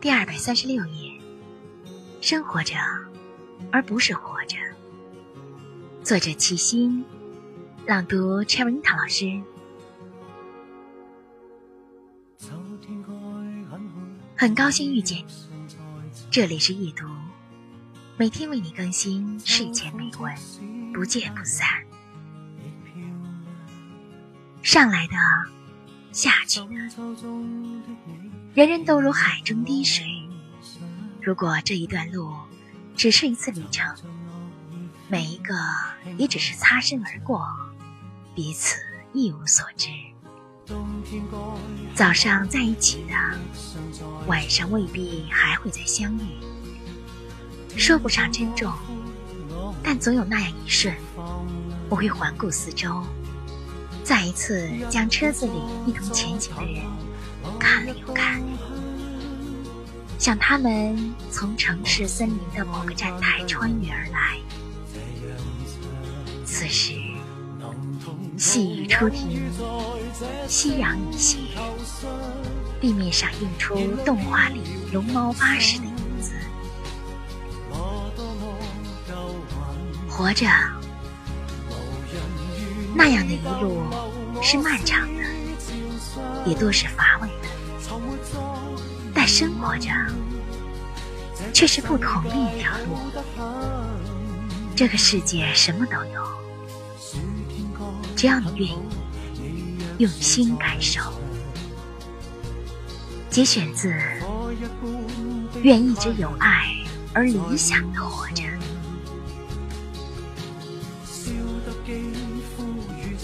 第二百三十六页，生活着，而不是活着。作者：齐心，朗读：Cherry 老师。很高兴遇见你，这里是夜读，每天为你更新睡前美文，不见不散。上来的，下去，人人都如海中滴水。如果这一段路只是一次旅程，每一个也只是擦身而过，彼此一无所知。早上在一起的，晚上未必还会再相遇。说不上珍重，但总有那样一瞬，我会环顾四周，再一次将车子里一同前行的人看了又看，想他们从城市森林的某个站台穿越而来。此时，细雨初停。夕阳已斜，地面上映出动画里龙猫巴士的影子。活着，那样的一路是漫长的，也多是乏味的；但生活着，却是不同的一条路。这个世界什么都有，只要你愿意。用心感受。节选自《愿一直有爱而理想的活着》。